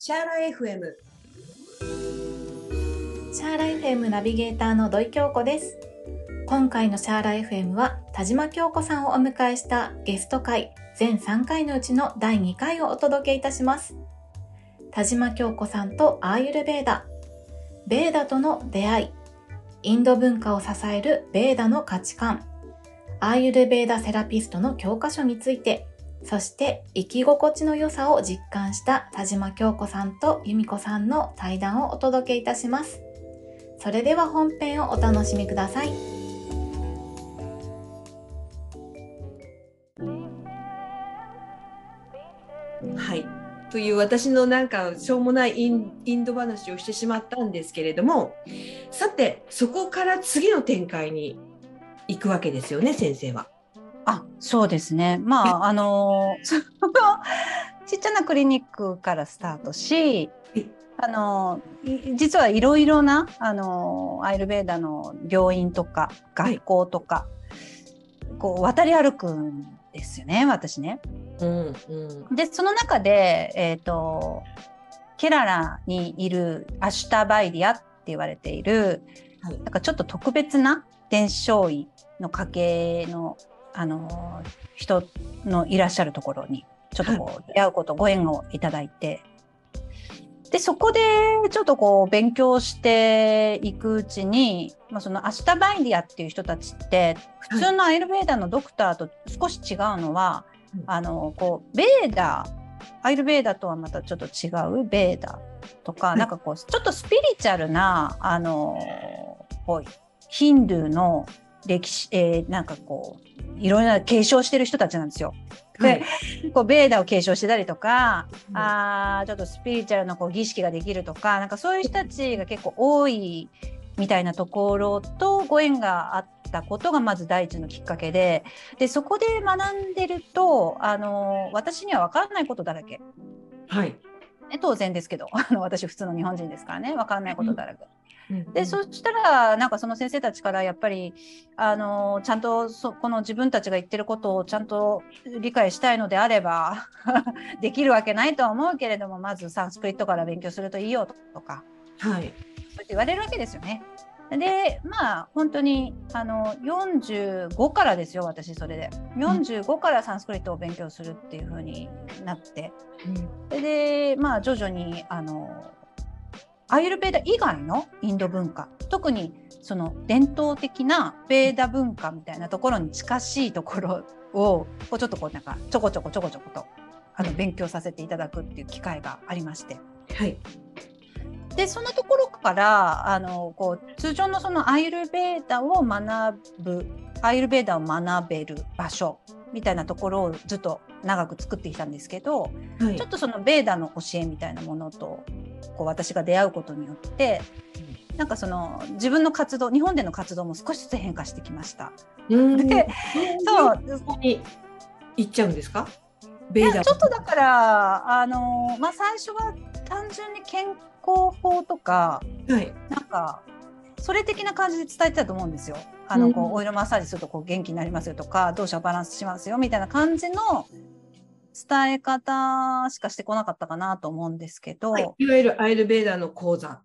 シャーラ FM シャーラ FM ナビゲーターの土井京子です。今回のシャーラ FM は田島京子さんをお迎えしたゲスト会全3回のうちの第2回をお届けいたします。田島京子さんとアーユルベーダ、ベーダとの出会い、インド文化を支えるベーダの価値観、アーユルベーダセラピストの教科書について、そして生き心地の良さを実感した田島京子さんと由美子さんの対談をお届けいたします。それでは本編をお楽しみください。はいという私のなんかしょうもないインインド話をしてしまったんですけれどもさてそこから次の展開に行くわけですよね先生は。あ、そうですね。まあ、あの、そのちっちゃなクリニックからスタートしはい、あの、い実はいろいろな、あの、アイルベーダの病院とか、学校とか、こう、渡り歩くんですよね、私ね。うんうん。で、その中で、えっ、と、ケララにいるアシュタバイディアって言われている、はい。なんかちょっと特別な伝承医の家系の、あの人のいらっしゃるところにちょっとこう出会うこと、ご縁をいただいて。でそこでちょっとこう勉強していくうちに、まあ、そのアシュタバイディアっていう人たちって普通のアイルベーダのドクターと少し違うのは、うん。あのこうベーダアイルベーダとはまたちょっと違うベーダとか、い。なんかこうちょっとスピリチュアルなあのこうヒンドゥーの歴史、えーなんかこういろいろな継承してる人たちなんですよ。はい。こうベーダを継承してたりとか、うん。あーちょっとスピリチュアルなこう儀式ができるとかなんかそういう人たちが結構多いみたいなところとご縁があったことがまず第一のきっかけででそこで学んでるとあの私には分からないことだらけ、はいね、当然ですけど あの私普通の日本人ですからね分からないことだらけ。うんでそしたらなんかその先生たちからやっぱりあのちゃんとそこの自分たちが言ってることをちゃんと理解したいのであれば できるわけないとは思うけれどもまずサンスクリットから勉強するといいよとかはいそうやって言われるわけですよね。でまあ本当にあの45からですよ私それで。45からサンスクリットを勉強するっていう風になって。それでまあ徐々にあのアーユルベーダ以外のインド文化特にその伝統的なベーダ文化みたいなところに近しいところをこうちょっとこうなんかちょこちょこちょこちょことあの勉強させていただくっていう機会がありまして。はいでそのところからあのこう通常のそのアーユルベーダを学ぶアーユルベーダを学べる場所みたいなところをずっと長く作ってきたんですけど、はい。ちょっとそのベーダの教えみたいなものとこう私が出会うことによってなんかその自分の活動日本での活動も少しずつ変化してきました。うんでそう。そこに行っちゃうんですか？ベーダいやちょっとだからあの、まあ、最初は単純に健康法とかはい。なんかそれ的な感じで伝えてたと思うんですよ。あのこうオイルマッサージするとこう元気になりますよとか動作をバランスしますよみたいな感じの伝え方しかしてこなかったかなと思うんですけど、はい。いわゆるアイルベーダの講座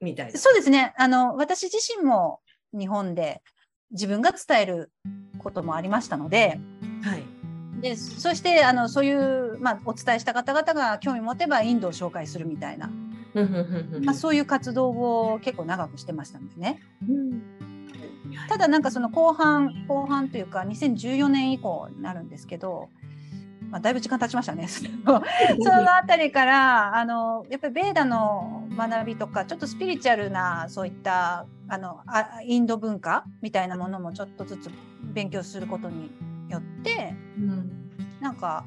みたいな。そうですね。あの私自身も日本で自分が伝えることもありましたので。はい。でそしてあのそういう、まあ、お伝えした方々が興味持てばインドを紹介するみたいな、まあ、そういう活動を結構長くしてましたんでね。うん。ただなんかその後半後半というか2014年以降になるんですけど、まあ、だいぶ時間経ちましたね。そ のそのあたりからあのやっぱりベーダの学びとかちょっとスピリチュアルなそういったあのあインド文化みたいなものもちょっとずつ勉強することによってうん。なんか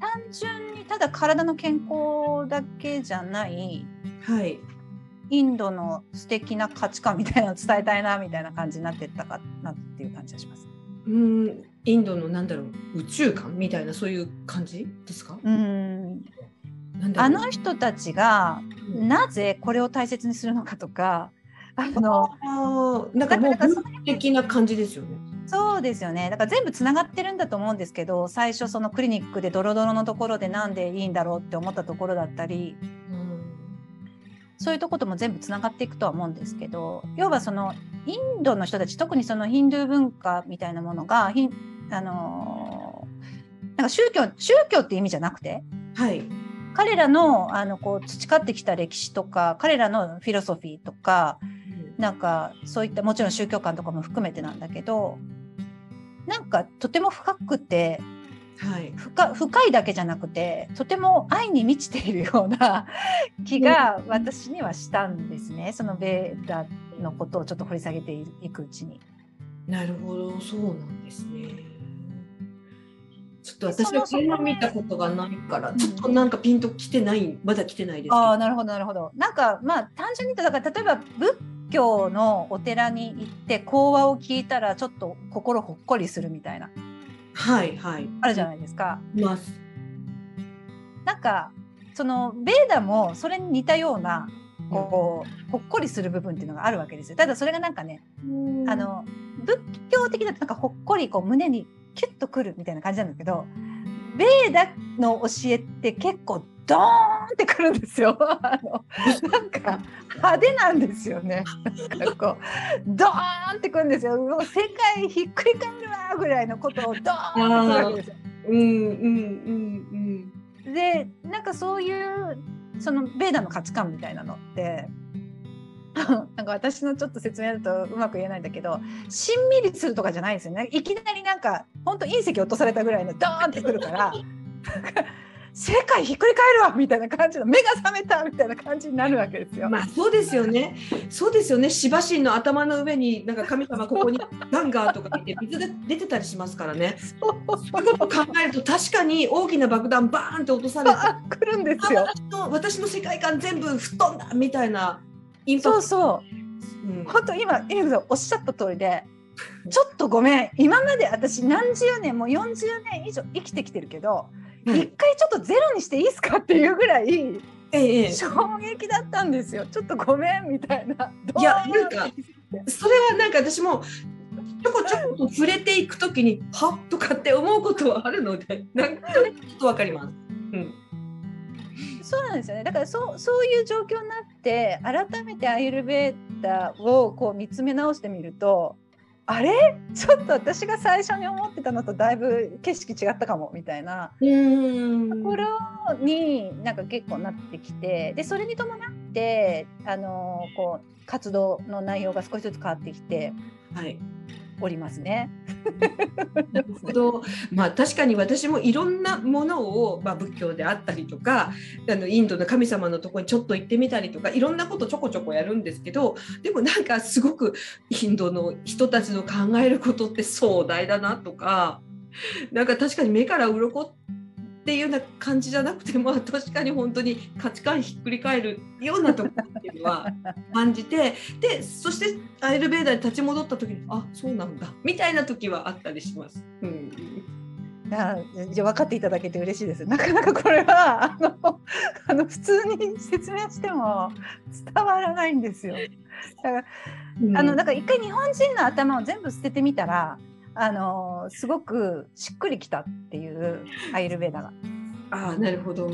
単純にただ体の健康だけじゃないはい。インドの素敵な価値観みたいなのを伝えたいなみたいな感じになってったかなっていう感じがします。うん。インドのなんだろう。宇宙観みたいなそういう感じですか？うん。あの人たちがうんなぜこれを大切にするのかとかあのあーなんかなんか的な感じですよね。そうですよねだから全部つながってるんだと思うんですけど最初そのクリニックでドロドロのところでなんでいいんだろうって思ったところだったりうんそういうとことも全部つながっていくとは思うんですけど要はそのインドの人たち特にそのヒンドゥー文化みたいなものがあのーなんか宗教宗教って意味じゃなくてはい。彼らのあのこう培ってきた歴史とか彼らのフィロソフィーとかなんかそういったもちろん宗教観とかも含めてなんだけどなんかとても深くてはい。深深いだけじゃなくてとても愛に満ちているような 気が私にはしたんですねそのベーダのことをちょっと掘り下げていくうちに。なるほど、そうなんですね。ちょっと私はこれを見たことがないから、ちょっとなんかピンときてない、まだ来てないです。ああなるほどなるほど。なんかまあ単純に言だから例えば仏教のお寺に行って講話を聞いたらちょっと心ほっこりするみたいなはいはい。あるじゃないですか。います。なんかそのベーダもそれに似たようなこう、ほっこりする部分っていうのがあるわけですよ。ただそれがなんかね、あの仏教的だとなんかほっこりこう胸にキュッとくるみたいな感じなんだけどベーダの教えって結構ドーンってくるんですよ。あのなんか派手なんですよね。なんかこうドーンってくるんですよ。もう世界ひっくり返るわぐらいのことをドーンってくるわけですよ。うんうんうんうん。でなんかそういうそのベーダの価値観みたいなのって なんか私のちょっと説明だとうまく言えないんだけどしんみりするとかじゃないですよねいきなりなんか本当隕石落とされたぐらいのドーンってくるから世界ひっくり返るわみたいな感じの目が覚めたみたいな感じになるわけですよ。まあそうですよね。そうですよね。シバ神の頭の上になんか神様ここに ガンガーとか言って水で出てたりしますからね。そうそういうことを考えると確かに大きな爆弾バーンって落とされて、あ来るんですよ。私の私の世界観全部吹っ飛んだみたいなインパクト。そうそううん本当今エイブさんおっしゃった通りでちょっとごめん今まで私何十年も40年以上生きてきてるけどはい一回ちょっとゼロにしていいですかっていうぐらいええええ衝撃だったんですよ。ちょっとごめんみたいな。いやなんかそれはなんか私もちょこちょこと触れていくときにはっとかって思うことはあるのでなんとなくちょっとわかります。うんそうなんですよね。だからそうそういう状況になって改めてアイルベーダをこう見つめ直してみると。あれ？ちょっと私が最初に思ってたのとだいぶ景色違ったかもみたいな。うん。ところになんか結構なってきてでそれに伴ってあのこう活動の内容が少しずつ変わってきて。はい。おりますね。なるほど。まあ確かに私もいろんなものを、まあ、仏教であったりとかあのインドの神様のとこにちょっと行ってみたりとかいろんなことちょこちょこやるんですけどでもなんかすごくインドの人たちの考えることって壮大だなとかなんか確かに目から鱗っていうような感じじゃなくてまあ 確かに本当に価値観ひっくり返るようなところっていうのは 感じてでそしてアイルベーダーに立ち戻った時にあそうなんだみたいな時はあったりします。うんいやじゃあ分かっていただけて嬉しいです。なかなかこれはあのあの普通に説明しても伝わらないんですよ。だからあのだから一回日本人の頭を全部捨ててみたらあのすごくしっくりきたっていうアイルベーダが。ああなるほど。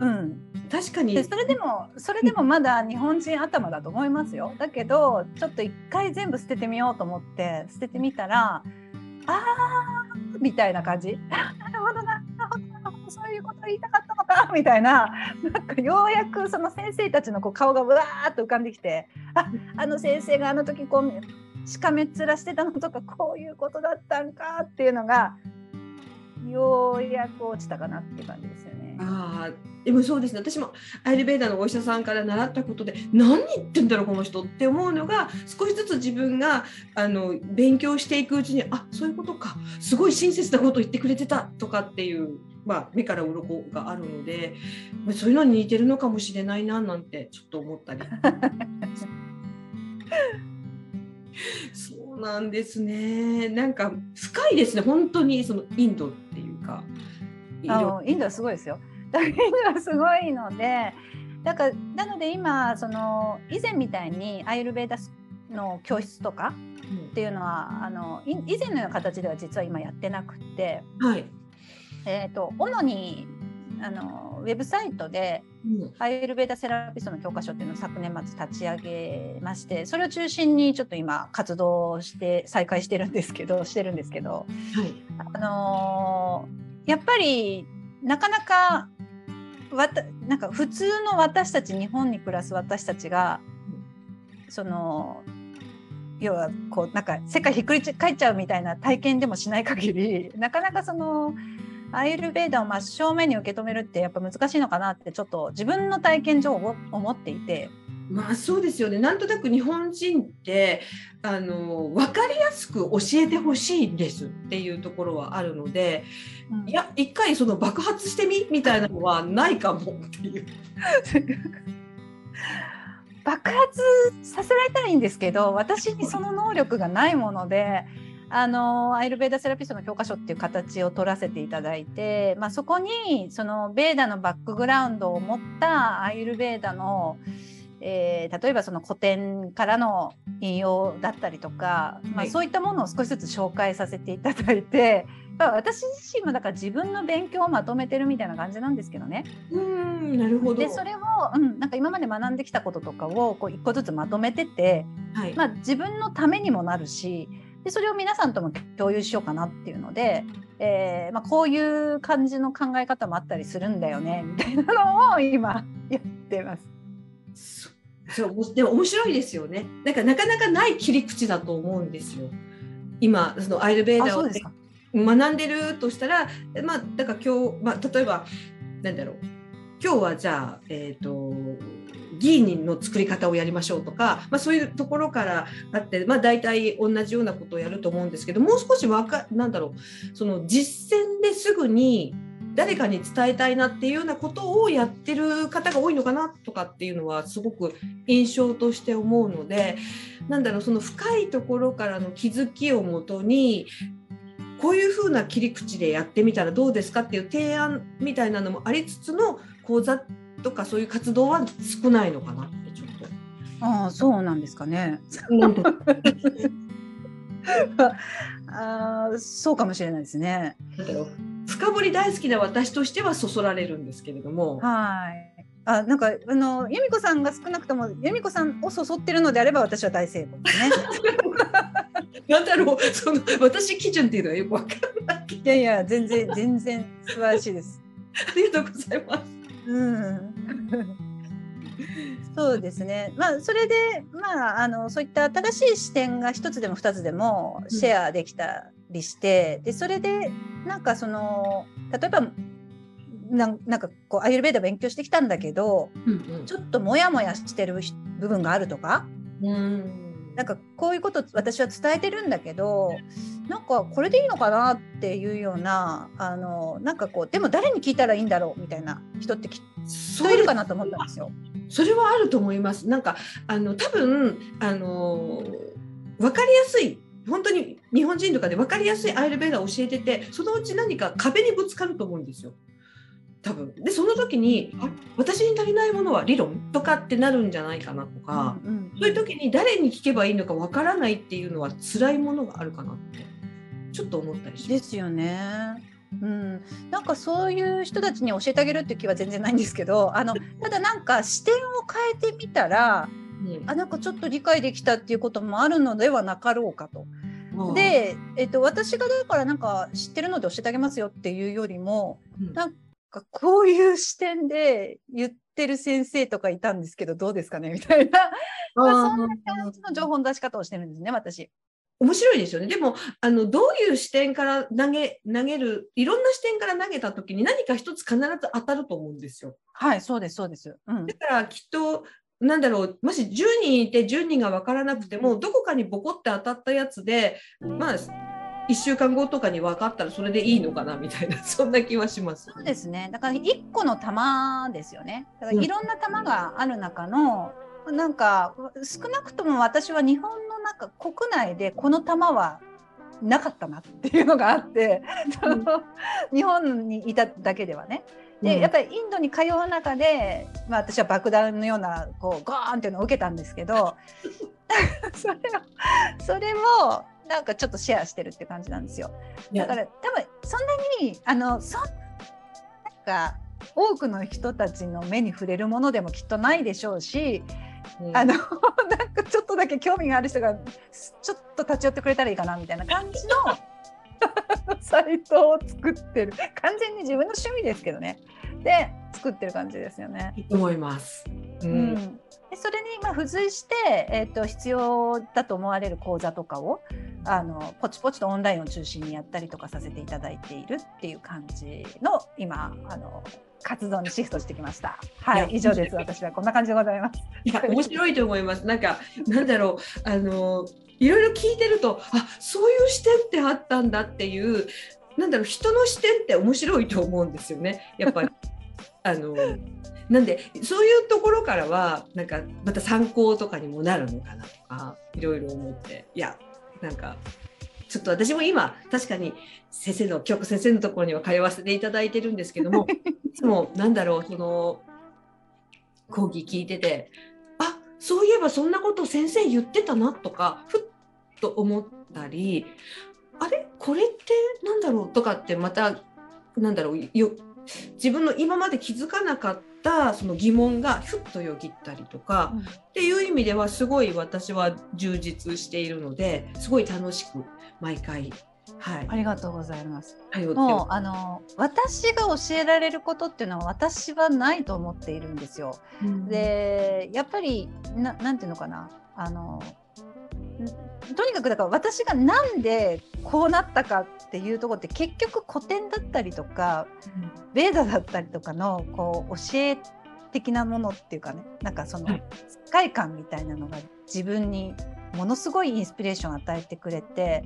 うん、確かに。でそれでもそれでもまだ日本人頭だと思いますよ。だけどちょっと一回全部捨ててみようと思って捨ててみたらあーみたいな感じ。あなるほどな。なるほどな。るほどそういうこと言いたかったのか。みたいな。なんかようやくその先生たちのこう顔がうわーっと浮かんできてああの先生があの時こうしかめっ面してたのとかこういうことだったんかっていうのがようやく落ちたかなっていう感じですよね。ああでもそうですね私もアイルベーダーのお医者さんから習ったことで何言ってんだろうこの人って思うのが少しずつ自分があの勉強していくうちにあそういうことかすごい親切なこと言ってくれてたとかっていう、まあ、目から鱗があるので、まあ、そういうのに似てるのかもしれないななんてちょっと思ったり。そうなんですね。なんか深いですね。本当にそのインドっていうか。あのインドはすごいですよ。インドはすごいのでだからなので今その以前みたいにアイルベーダの教室とかっていうのはあの以前のような形では実は今やってなくて、はいえーと、主にあのウェブサイトで、うん、アイルベーダセラピストの教科書っていうのを昨年末立ち上げましてそれを中心にちょっと今活動して再開してるんですけど してるんですけど、はい、あのー、やっぱりなかなかわたなんか普通の私たち日本に暮らす私たちがその要はこうなんか世界ひっくり返っちゃうみたいな体験でもしない限りなかなかそのアイルベーダを真正面に受け止めるってやっぱ難しいのかなってちょっと自分の体験上思っていて。まあそうですよねなんとなく日本人ってあの分かりやすく教えてほしいんですっていうところはあるので、うん、いや一回その爆発してみみたいなのはないかもっていう。爆発させられたらいいんですけど私にその能力がないもので。あのアイルベーダセラピストの教科書っていう形を取らせていただいて、まあ、そこにそのベーダのバックグラウンドを持ったアイルベーダの、えー、例えばその古典からの引用だったりとか、まあ、そういったものを少しずつ紹介させていただいて、まあ、私自身もだから自分の勉強をまとめてるみたいな感じなんですけどね。うんなるほど。でそれを、うん、なんか今まで学んできたこととかをこう一個ずつまとめてて、はい。まあ、自分のためにもなるしでそれを皆さんとも共有しようかなっていうので、えーまあ、こういう感じの考え方もあったりするんだよね みたいなのを今 やってます。そうでも面白いですよね。なんかなかなかない切り口だと思うんですよ。今そのアイルベーダーを学んでるとしたら、まあだから今日まあ例えばなんだろう今日はじゃあえっ、ー、とギーニの作り方をやりましょうとか、まあ、そういうところからあって、まあ、大体同じようなことをやると思うんですけどもう少しわかなんだろうその実践ですぐに誰かに伝えたいなっていうようなことをやってる方が多いのかなとかっていうのはすごく印象として思うのでなんだろうその深いところからの気づきをもとにこういうふうな切り口でやってみたらどうですかっていう提案みたいなのもありつつの講座とかそういう活動は少ないのかな？ってちょっと。ああそうなんですかね。あそうかもしれないですね。深掘り大好きな私としてはそそられるんですけれども。はい。あなんかあの由美子さんが少なくとも由美子さんをそそってるのであれば私は大成功ですね。なんだろうその私基準っていうのはよくわかんない。いやいや全然全然素晴らしいです。ありがとうございます。うん。そうですね。まあそれでまああのそういった新しい視点が一つでも二つでもシェアできたりして、うん、でそれでなんかその例えばなんなんかこうアイルベーダ勉強してきたんだけど、うんうん、ちょっとモヤモヤしてる部分があるとか、うん、なんかこういうこと私は伝えてるんだけどなんかこれでいいのかなっていうようなあのなんかこうでも誰に聞いたらいいんだろうみたいな人ってきっといるかなと思ったんですよ。それはあると思います。なんかあの多分あの分かりやすい本当に日本人とかで分かりやすいアイルベーダーを教えててそのうち何か壁にぶつかると思うんですよ。多分。でその時にあ私に足りないものは理論とかってなるんじゃないかなとか、うんうん、そういう時に誰に聞けばいいのかわからないっていうのは辛いものがあるかなってちょっと思ったりします。ですよね。うん、なんかそういう人たちに教えてあげるっていう気は全然ないんですけどあのただなんか視点を変えてみたら、うん、あなんかちょっと理解できたっていうこともあるのではなかろうかと。で、えっと、私がだからなんか知ってるので教えてあげますよっていうよりも、うん、なんかこういう視点で言ってる先生とかいたんですけどどうですかね？みたいな、まあ、そんな感じの情報の出し方をしてるんですね私。面白いですよね。でも、あの、どういう視点から投げ、投げる、いろんな視点から投げたときに何か一つ必ず当たると思うんですよ。はい、そうです、そうです。うん、だからきっと、なんだろう、もし10人いて10人が分からなくても、どこかにボコって当たったやつで、まあ、1週間後とかに分かったらそれでいいのかなみたいな、そんな気はします。そうですね。だから1個の玉ですよね。だからいろんな玉がある中の、うん、なんか少なくとも私は日本の中国内でこの玉はなかったなっていうのがあって、うん、日本にいただけではね。でやっぱりインドに通う中で、まあ、私は爆弾のようなこうゴーンっていうのを受けたんですけど それをそれをなんかちょっとシェアしてるって感じなんですよ。だから多分そんなにあのそんなんか多くの人たちの目に触れるものでもきっとないでしょうし、うん、あの なんかちょっとだけ興味がある人がちょっと立ち寄ってくれたらいいかなみたいな感じの サイトを作ってる完全に自分の趣味ですけどねで作ってる感じですよね。いいと思います。うん、うん、でそれにまあ付随して、えーと、必要だと思われる講座とかをあのポチポチとオンラインを中心にやったりとかさせていただいているっていう感じの今あの活動にシフトしてきました。はい、以上です。私はこんな感じでございます。いや、面白いと思います。なんか、なんだろう、あの、いろいろ聞いてると、あ、そういう視点ってあったんだっていう。なんだろう、人の視点って面白いと思うんですよね。やっぱり。あの。なんでそういうところからはなんかまた参考とかにもなるのかなとかいろいろ思っていやなんかちょっと私も今確かに先生の京子先生のところには通わせていただいてるんですけども いつもなんだろうその講義聞いててあそういえばそんなこと先生言ってたなとかふっと思ったりあれ？これってなんだろう？とかってまたなんだろうよ自分の今まで気づかなかったその疑問がふっとよぎったりとか、うん、っていう意味ではすごい私は充実しているのですごい楽しく毎回はい、ありがとうございます。もうあの私が教えられることっていうのは私はないと思っているんですよ。うん、でやっぱりななんていうのかな。あのとにかくだから私がなんでこうなったかっていうところって結局古典だったりとか、うん、ベーダだったりとかのこう教え的なものっていうかねなんかその世界観みたいなのが自分にものすごいインスピレーションを与えてくれて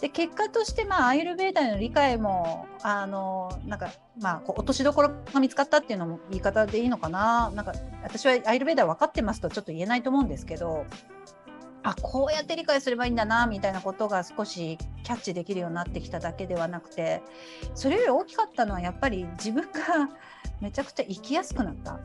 で結果としてまあアイルベーダの理解もあのなんかまあこう落としどころが見つかったっていうのも言い方でいいのかな。なんか私はアイルベーダ分かってますとちょっと言えないと思うんですけどあこうやって理解すればいいんだなみたいなことが少しキャッチできるようになってきただけではなくてそれより大きかったのはやっぱり自分が めちゃくちゃ生きやすくなった。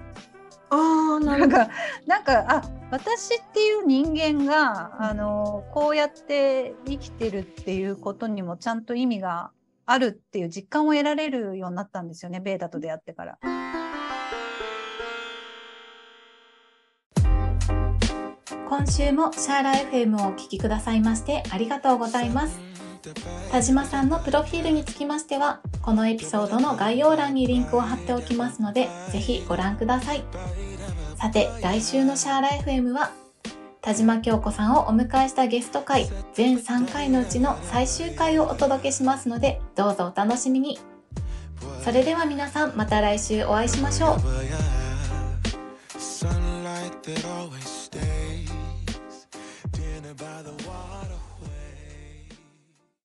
あなんかなんかあ私っていう人間があのこうやって生きてるっていうことにもちゃんと意味があるっていう実感を得られるようになったんですよねベーダと出会ってから。今週もシャーラ FM をお聴きくださいましてありがとうございます。田島さんのプロフィールにつきましては、このエピソードの概要欄にリンクを貼っておきますので、ぜひご覧ください。さて、来週のシャーラ FM は、田島京子さんをお迎えしたゲスト会、全3回のうちの最終回をお届けしますので、どうぞお楽しみに。それでは皆さん、また来週お会いしましょう。